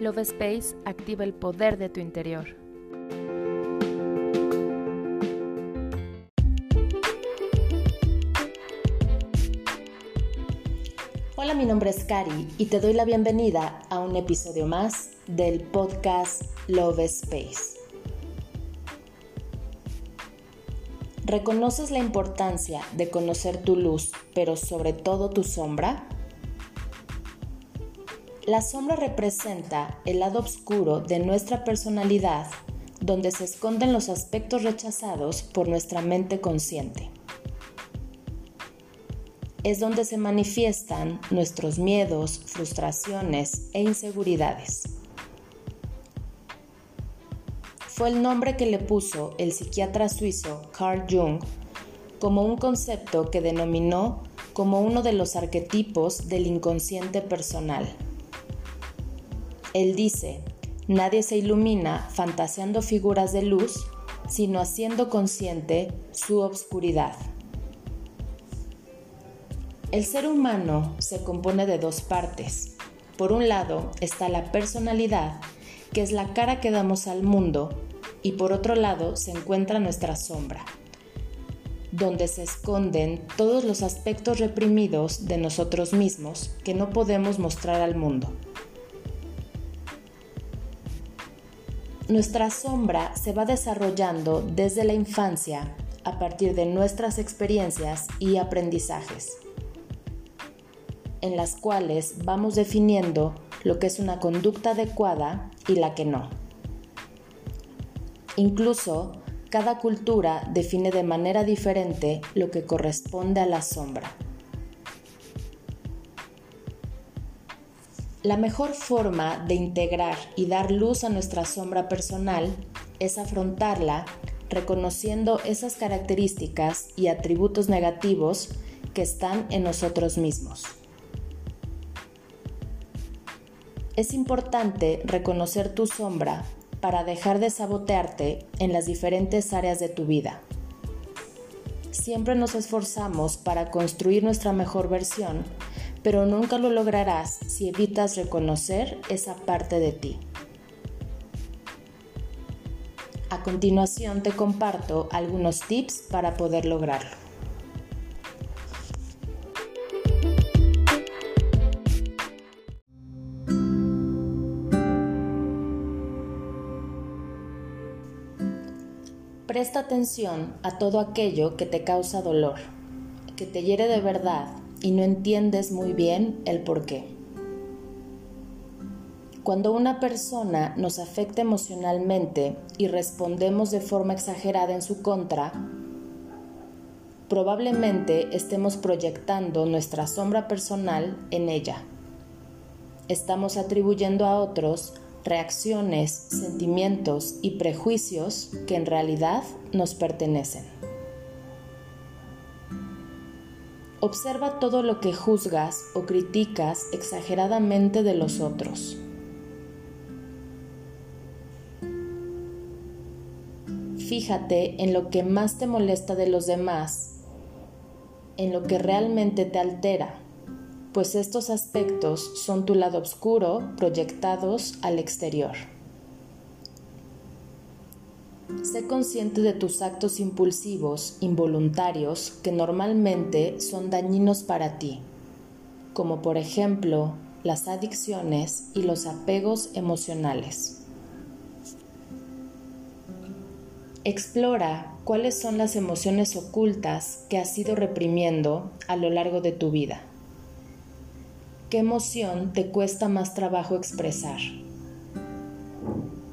Love Space activa el poder de tu interior. Hola, mi nombre es Cari y te doy la bienvenida a un episodio más del podcast Love Space. ¿Reconoces la importancia de conocer tu luz, pero sobre todo tu sombra? La sombra representa el lado oscuro de nuestra personalidad, donde se esconden los aspectos rechazados por nuestra mente consciente. Es donde se manifiestan nuestros miedos, frustraciones e inseguridades. Fue el nombre que le puso el psiquiatra suizo Carl Jung como un concepto que denominó como uno de los arquetipos del inconsciente personal. Él dice, nadie se ilumina fantaseando figuras de luz, sino haciendo consciente su obscuridad. El ser humano se compone de dos partes. Por un lado está la personalidad, que es la cara que damos al mundo, y por otro lado se encuentra nuestra sombra, donde se esconden todos los aspectos reprimidos de nosotros mismos que no podemos mostrar al mundo. Nuestra sombra se va desarrollando desde la infancia a partir de nuestras experiencias y aprendizajes, en las cuales vamos definiendo lo que es una conducta adecuada y la que no. Incluso, cada cultura define de manera diferente lo que corresponde a la sombra. La mejor forma de integrar y dar luz a nuestra sombra personal es afrontarla reconociendo esas características y atributos negativos que están en nosotros mismos. Es importante reconocer tu sombra para dejar de sabotearte en las diferentes áreas de tu vida. Siempre nos esforzamos para construir nuestra mejor versión pero nunca lo lograrás si evitas reconocer esa parte de ti. A continuación te comparto algunos tips para poder lograrlo. Presta atención a todo aquello que te causa dolor, que te hiere de verdad y no entiendes muy bien el por qué. Cuando una persona nos afecta emocionalmente y respondemos de forma exagerada en su contra, probablemente estemos proyectando nuestra sombra personal en ella. Estamos atribuyendo a otros reacciones, sentimientos y prejuicios que en realidad nos pertenecen. Observa todo lo que juzgas o criticas exageradamente de los otros. Fíjate en lo que más te molesta de los demás, en lo que realmente te altera, pues estos aspectos son tu lado oscuro proyectados al exterior. Sé consciente de tus actos impulsivos, involuntarios, que normalmente son dañinos para ti, como por ejemplo las adicciones y los apegos emocionales. Explora cuáles son las emociones ocultas que has ido reprimiendo a lo largo de tu vida. ¿Qué emoción te cuesta más trabajo expresar?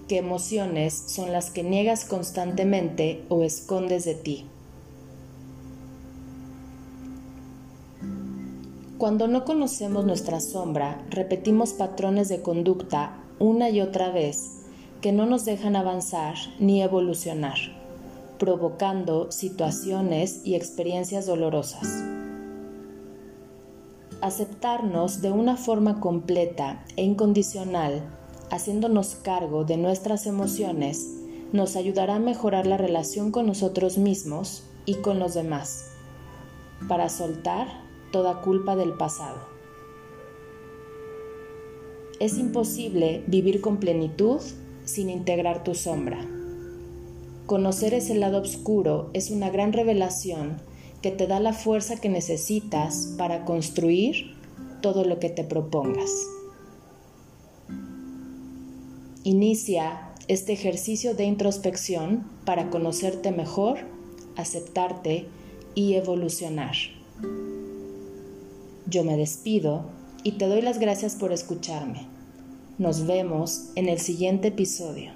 Qué emociones son las que niegas constantemente o escondes de ti. Cuando no conocemos nuestra sombra, repetimos patrones de conducta una y otra vez que no nos dejan avanzar ni evolucionar, provocando situaciones y experiencias dolorosas. Aceptarnos de una forma completa e incondicional haciéndonos cargo de nuestras emociones, nos ayudará a mejorar la relación con nosotros mismos y con los demás, para soltar toda culpa del pasado. Es imposible vivir con plenitud sin integrar tu sombra. Conocer ese lado oscuro es una gran revelación que te da la fuerza que necesitas para construir todo lo que te propongas. Inicia este ejercicio de introspección para conocerte mejor, aceptarte y evolucionar. Yo me despido y te doy las gracias por escucharme. Nos vemos en el siguiente episodio.